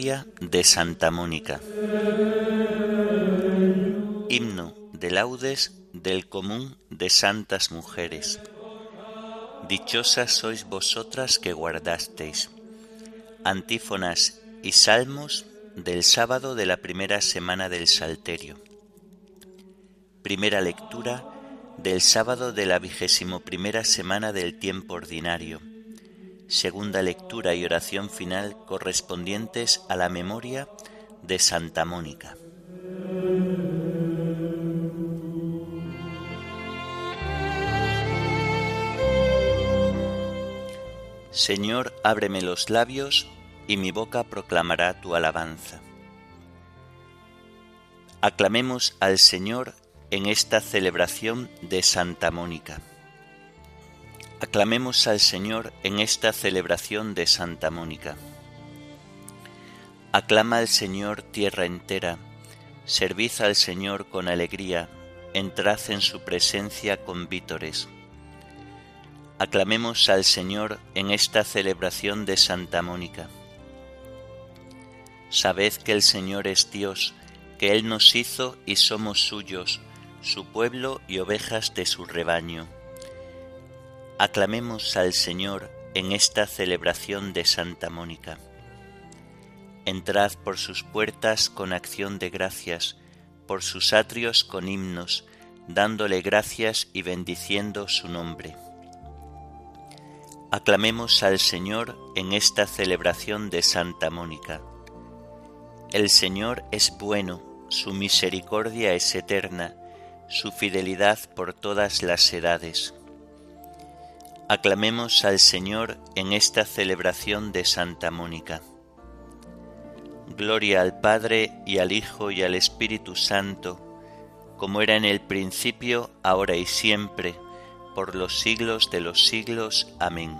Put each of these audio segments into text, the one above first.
de Santa Mónica. Himno de laudes del común de santas mujeres. Dichosas sois vosotras que guardasteis. Antífonas y salmos del sábado de la primera semana del Salterio. Primera lectura del sábado de la vigésimo primera semana del tiempo ordinario segunda lectura y oración final correspondientes a la memoria de Santa Mónica. Señor, ábreme los labios y mi boca proclamará tu alabanza. Aclamemos al Señor en esta celebración de Santa Mónica. Aclamemos al Señor en esta celebración de Santa Mónica. Aclama al Señor tierra entera, servid al Señor con alegría, entrad en su presencia con vítores. Aclamemos al Señor en esta celebración de Santa Mónica. Sabed que el Señor es Dios, que Él nos hizo y somos suyos, su pueblo y ovejas de su rebaño Aclamemos al Señor en esta celebración de Santa Mónica. Entrad por sus puertas con acción de gracias, por sus atrios con himnos, dándole gracias y bendiciendo su nombre. Aclamemos al Señor en esta celebración de Santa Mónica. El Señor es bueno, su misericordia es eterna, su fidelidad por todas las edades. Aclamemos al Señor en esta celebración de Santa Mónica. Gloria al Padre y al Hijo y al Espíritu Santo, como era en el principio, ahora y siempre, por los siglos de los siglos. Amén.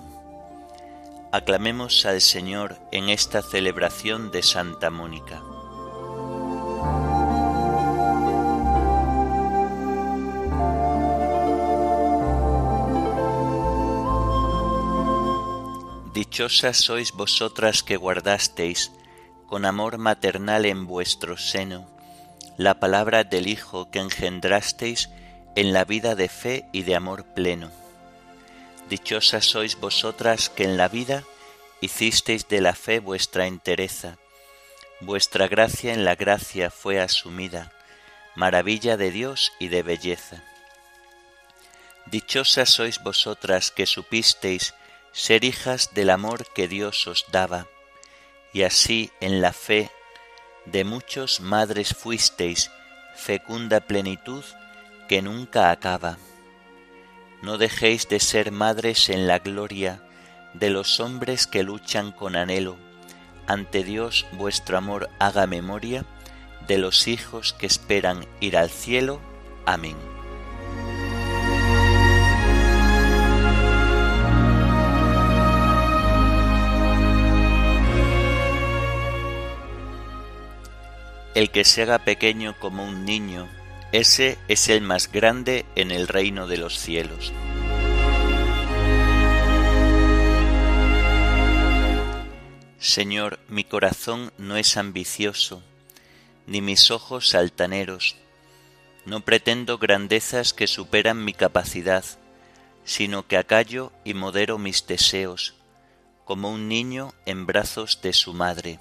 Aclamemos al Señor en esta celebración de Santa Mónica. Dichosas sois vosotras que guardasteis con amor maternal en vuestro seno la palabra del Hijo que engendrasteis en la vida de fe y de amor pleno. Dichosas sois vosotras que en la vida hicisteis de la fe vuestra entereza, vuestra gracia en la gracia fue asumida, maravilla de Dios y de belleza. Dichosas sois vosotras que supisteis ser hijas del amor que Dios os daba, y así en la fe de muchos madres fuisteis, fecunda plenitud que nunca acaba. No dejéis de ser madres en la gloria de los hombres que luchan con anhelo. Ante Dios vuestro amor haga memoria de los hijos que esperan ir al cielo. Amén. El que se haga pequeño como un niño, ese es el más grande en el reino de los cielos. Señor, mi corazón no es ambicioso, ni mis ojos altaneros. No pretendo grandezas que superan mi capacidad, sino que acallo y modero mis deseos, como un niño en brazos de su madre.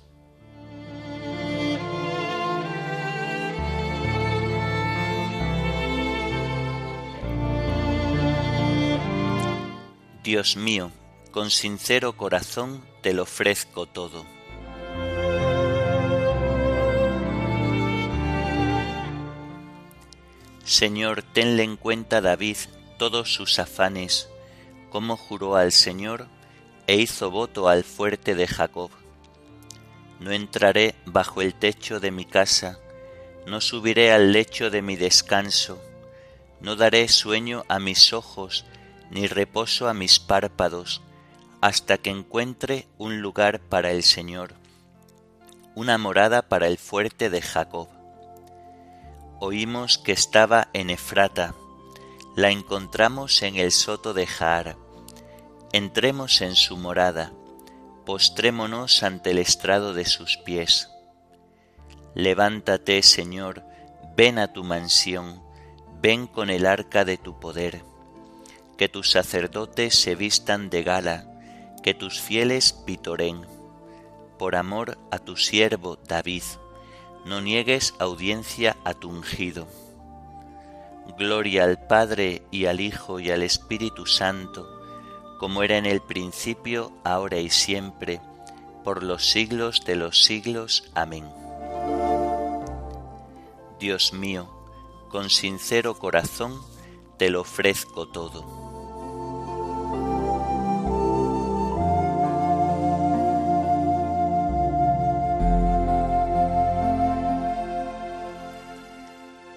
Dios mío, con sincero corazón te lo ofrezco todo. Señor, tenle en cuenta David todos sus afanes, como juró al Señor e hizo voto al fuerte de Jacob. No entraré bajo el techo de mi casa, no subiré al lecho de mi descanso, no daré sueño a mis ojos, ni reposo a mis párpados, hasta que encuentre un lugar para el Señor, una morada para el fuerte de Jacob. Oímos que estaba en Efrata, la encontramos en el soto de Jaar. Entremos en su morada, postrémonos ante el estrado de sus pies. Levántate, Señor, ven a tu mansión, ven con el arca de tu poder. Que tus sacerdotes se vistan de gala, que tus fieles pitoren, por amor a tu siervo David. No niegues audiencia a tu ungido. Gloria al Padre y al Hijo y al Espíritu Santo, como era en el principio, ahora y siempre, por los siglos de los siglos. Amén. Dios mío, con sincero corazón te lo ofrezco todo.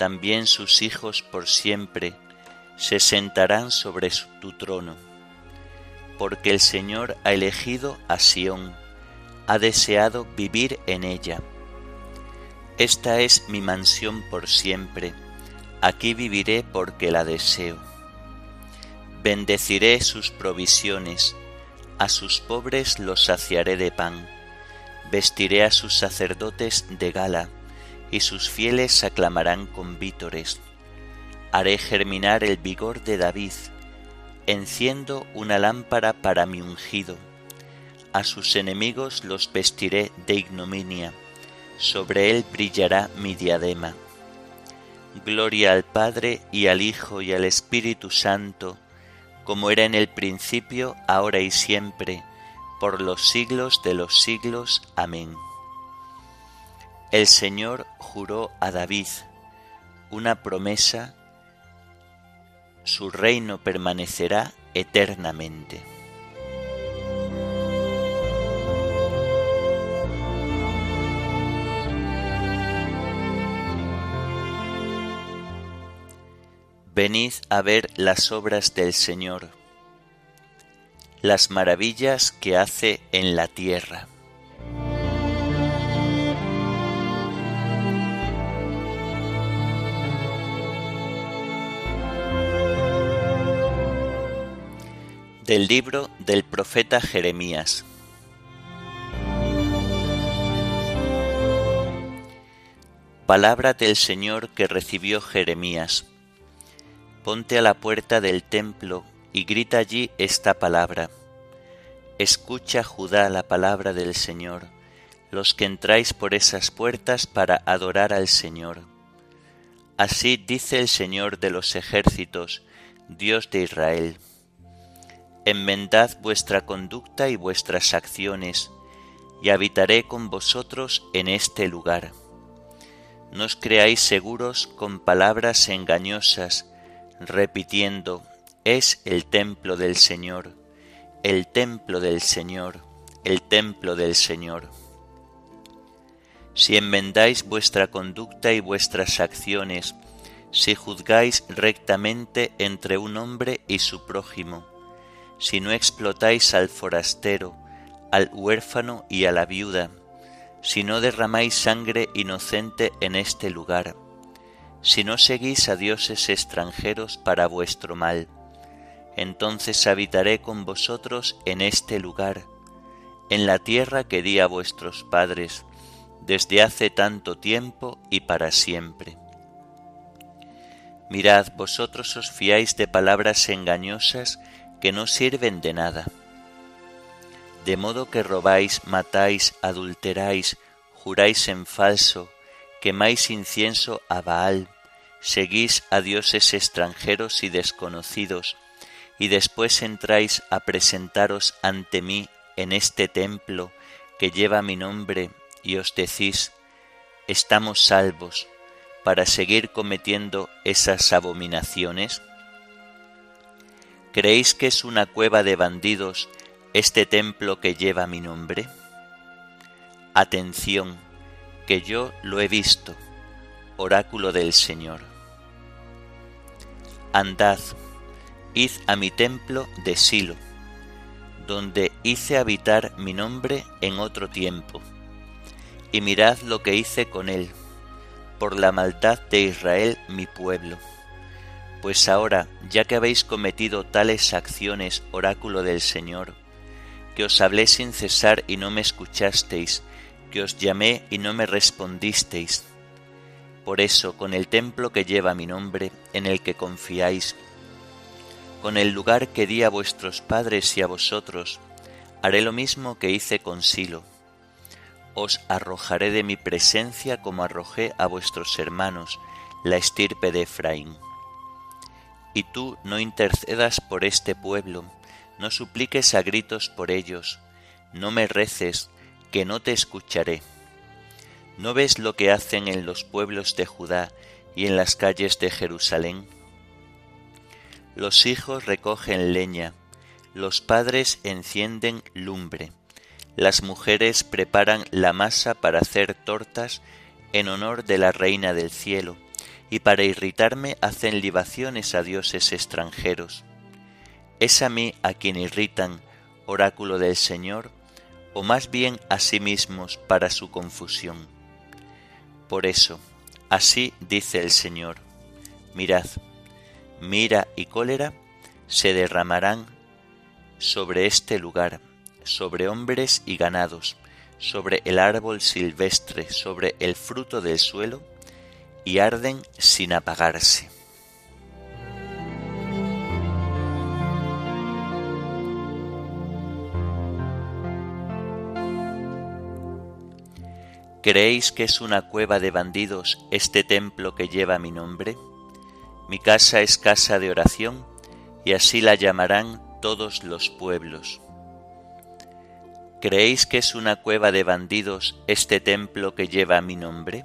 también sus hijos por siempre se sentarán sobre tu trono, porque el Señor ha elegido a Sión, ha deseado vivir en ella. Esta es mi mansión por siempre, aquí viviré porque la deseo. Bendeciré sus provisiones, a sus pobres los saciaré de pan, vestiré a sus sacerdotes de gala, y sus fieles aclamarán con vítores. Haré germinar el vigor de David, enciendo una lámpara para mi ungido. A sus enemigos los vestiré de ignominia, sobre él brillará mi diadema. Gloria al Padre y al Hijo y al Espíritu Santo, como era en el principio, ahora y siempre, por los siglos de los siglos. Amén. El Señor juró a David una promesa, su reino permanecerá eternamente. Venid a ver las obras del Señor, las maravillas que hace en la tierra. Del libro del profeta Jeremías. Palabra del Señor que recibió Jeremías. Ponte a la puerta del templo y grita allí esta palabra. Escucha Judá la palabra del Señor, los que entráis por esas puertas para adorar al Señor. Así dice el Señor de los ejércitos, Dios de Israel enmendad vuestra conducta y vuestras acciones, y habitaré con vosotros en este lugar. No os creáis seguros con palabras engañosas, repitiendo, es el templo del Señor, el templo del Señor, el templo del Señor. Si enmendáis vuestra conducta y vuestras acciones, si juzgáis rectamente entre un hombre y su prójimo, si no explotáis al forastero, al huérfano y a la viuda, si no derramáis sangre inocente en este lugar, si no seguís a dioses extranjeros para vuestro mal, entonces habitaré con vosotros en este lugar, en la tierra que di a vuestros padres, desde hace tanto tiempo y para siempre. Mirad, vosotros os fiáis de palabras engañosas que no sirven de nada. De modo que robáis, matáis, adulteráis, juráis en falso, quemáis incienso a Baal, seguís a dioses extranjeros y desconocidos, y después entráis a presentaros ante mí en este templo que lleva mi nombre, y os decís, estamos salvos, para seguir cometiendo esas abominaciones? ¿Creéis que es una cueva de bandidos este templo que lleva mi nombre? Atención, que yo lo he visto, oráculo del Señor. Andad, id a mi templo de Silo, donde hice habitar mi nombre en otro tiempo, y mirad lo que hice con él por la maldad de Israel mi pueblo. Pues ahora, ya que habéis cometido tales acciones, oráculo del Señor, que os hablé sin cesar y no me escuchasteis, que os llamé y no me respondisteis. Por eso, con el templo que lleva mi nombre, en el que confiáis, con el lugar que di a vuestros padres y a vosotros, haré lo mismo que hice con Silo os arrojaré de mi presencia como arrojé a vuestros hermanos, la estirpe de Efraín. Y tú no intercedas por este pueblo, no supliques a gritos por ellos, no me reces, que no te escucharé. ¿No ves lo que hacen en los pueblos de Judá y en las calles de Jerusalén? Los hijos recogen leña, los padres encienden lumbre las mujeres preparan la masa para hacer tortas en honor de la Reina del Cielo, y para irritarme hacen libaciones a dioses extranjeros. ¿Es a mí a quien irritan, oráculo del Señor, o más bien a sí mismos para su confusión? Por eso, así dice el Señor, mirad, mira y cólera se derramarán sobre este lugar sobre hombres y ganados, sobre el árbol silvestre, sobre el fruto del suelo, y arden sin apagarse. ¿Creéis que es una cueva de bandidos este templo que lleva mi nombre? Mi casa es casa de oración, y así la llamarán todos los pueblos. ¿Creéis que es una cueva de bandidos este templo que lleva mi nombre?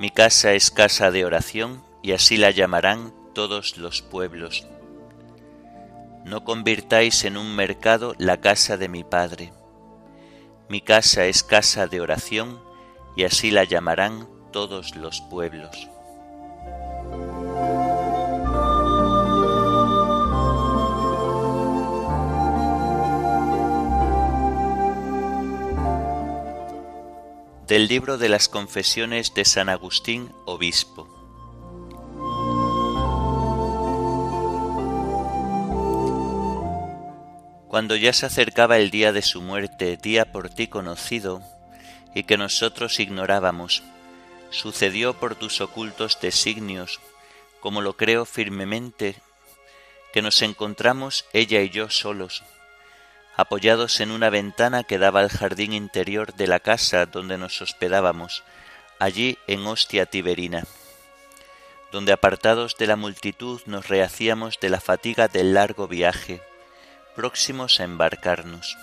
Mi casa es casa de oración y así la llamarán todos los pueblos. No convirtáis en un mercado la casa de mi Padre. Mi casa es casa de oración y así la llamarán todos los pueblos. Del libro de las confesiones de San Agustín, obispo. Cuando ya se acercaba el día de su muerte, día por ti conocido, y que nosotros ignorábamos, sucedió por tus ocultos designios, como lo creo firmemente, que nos encontramos ella y yo solos, apoyados en una ventana que daba al jardín interior de la casa donde nos hospedábamos, allí en Ostia Tiberina, donde apartados de la multitud nos rehacíamos de la fatiga del largo viaje, próximos a embarcarnos.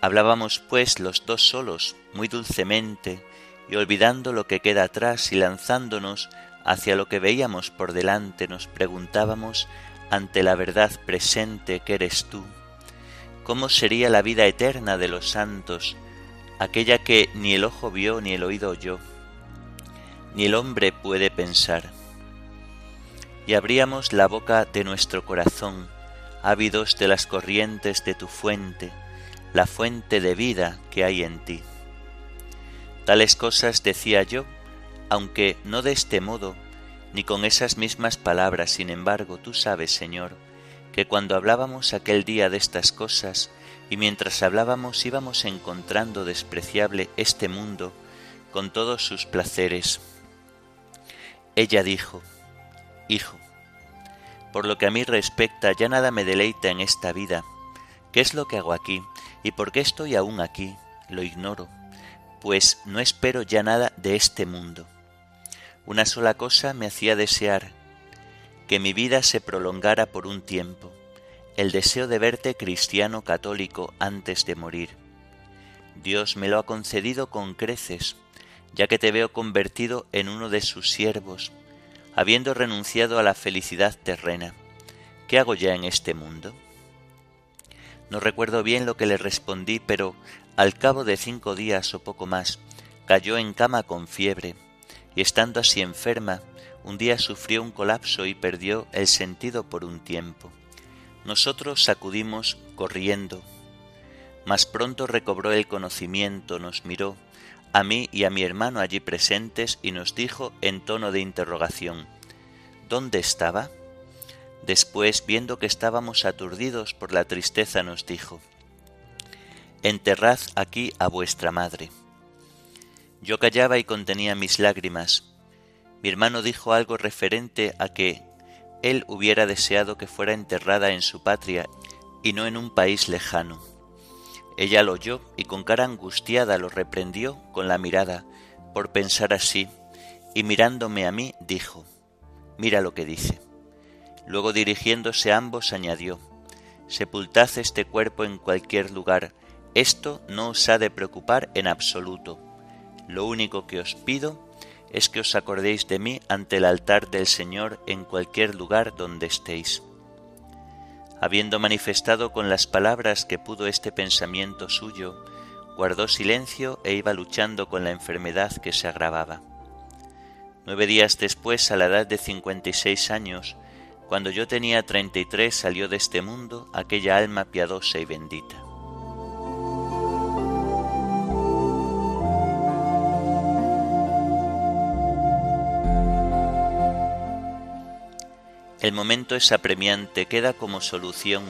Hablábamos pues los dos solos, muy dulcemente, y olvidando lo que queda atrás y lanzándonos hacia lo que veíamos por delante, nos preguntábamos ante la verdad presente que eres tú, ¿Cómo sería la vida eterna de los santos, aquella que ni el ojo vio ni el oído oyó, ni el hombre puede pensar? Y abríamos la boca de nuestro corazón, ávidos de las corrientes de tu fuente, la fuente de vida que hay en ti. Tales cosas decía yo, aunque no de este modo, ni con esas mismas palabras, sin embargo, tú sabes, Señor, que cuando hablábamos aquel día de estas cosas, y mientras hablábamos íbamos encontrando despreciable este mundo con todos sus placeres. Ella dijo, Hijo, por lo que a mí respecta, ya nada me deleita en esta vida. ¿Qué es lo que hago aquí? ¿Y por qué estoy aún aquí? Lo ignoro, pues no espero ya nada de este mundo. Una sola cosa me hacía desear, que mi vida se prolongara por un tiempo, el deseo de verte cristiano católico antes de morir. Dios me lo ha concedido con creces, ya que te veo convertido en uno de sus siervos, habiendo renunciado a la felicidad terrena. ¿Qué hago ya en este mundo? No recuerdo bien lo que le respondí, pero al cabo de cinco días o poco más, cayó en cama con fiebre, y estando así enferma, un día sufrió un colapso y perdió el sentido por un tiempo. Nosotros sacudimos corriendo, mas pronto recobró el conocimiento, nos miró, a mí y a mi hermano allí presentes, y nos dijo en tono de interrogación, ¿Dónde estaba? Después, viendo que estábamos aturdidos por la tristeza, nos dijo, Enterrad aquí a vuestra madre. Yo callaba y contenía mis lágrimas. Mi hermano dijo algo referente a que él hubiera deseado que fuera enterrada en su patria y no en un país lejano. Ella lo oyó y con cara angustiada lo reprendió con la mirada por pensar así, y mirándome a mí dijo, Mira lo que dice. Luego dirigiéndose a ambos añadió, Sepultad este cuerpo en cualquier lugar, esto no os ha de preocupar en absoluto. Lo único que os pido es que os acordéis de mí ante el altar del Señor en cualquier lugar donde estéis. Habiendo manifestado con las palabras que pudo este pensamiento suyo, guardó silencio e iba luchando con la enfermedad que se agravaba. Nueve días después, a la edad de cincuenta y seis años, cuando yo tenía treinta y tres, salió de este mundo aquella alma piadosa y bendita. El momento es apremiante, queda como solución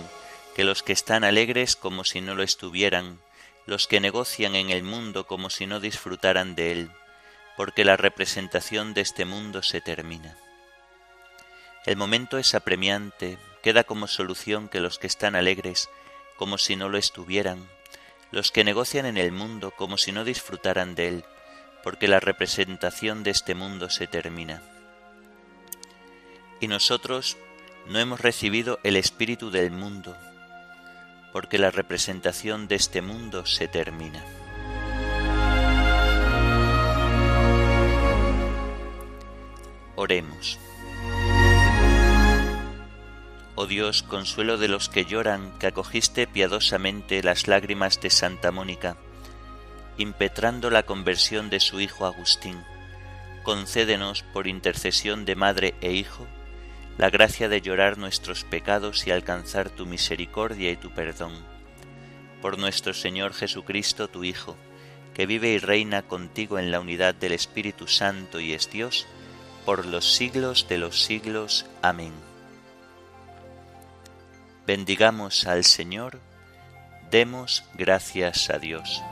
que los que están alegres como si no lo estuvieran, los que negocian en el mundo como si no disfrutaran de él, porque la representación de este mundo se termina. El momento es apremiante, queda como solución que los que están alegres como si no lo estuvieran, los que negocian en el mundo como si no disfrutaran de él, porque la representación de este mundo se termina y nosotros no hemos recibido el espíritu del mundo, porque la representación de este mundo se termina. Oremos. Oh Dios, consuelo de los que lloran, que acogiste piadosamente las lágrimas de Santa Mónica, impetrando la conversión de su hijo Agustín, concédenos, por intercesión de madre e hijo, la gracia de llorar nuestros pecados y alcanzar tu misericordia y tu perdón. Por nuestro Señor Jesucristo, tu Hijo, que vive y reina contigo en la unidad del Espíritu Santo y es Dios, por los siglos de los siglos. Amén. Bendigamos al Señor, demos gracias a Dios.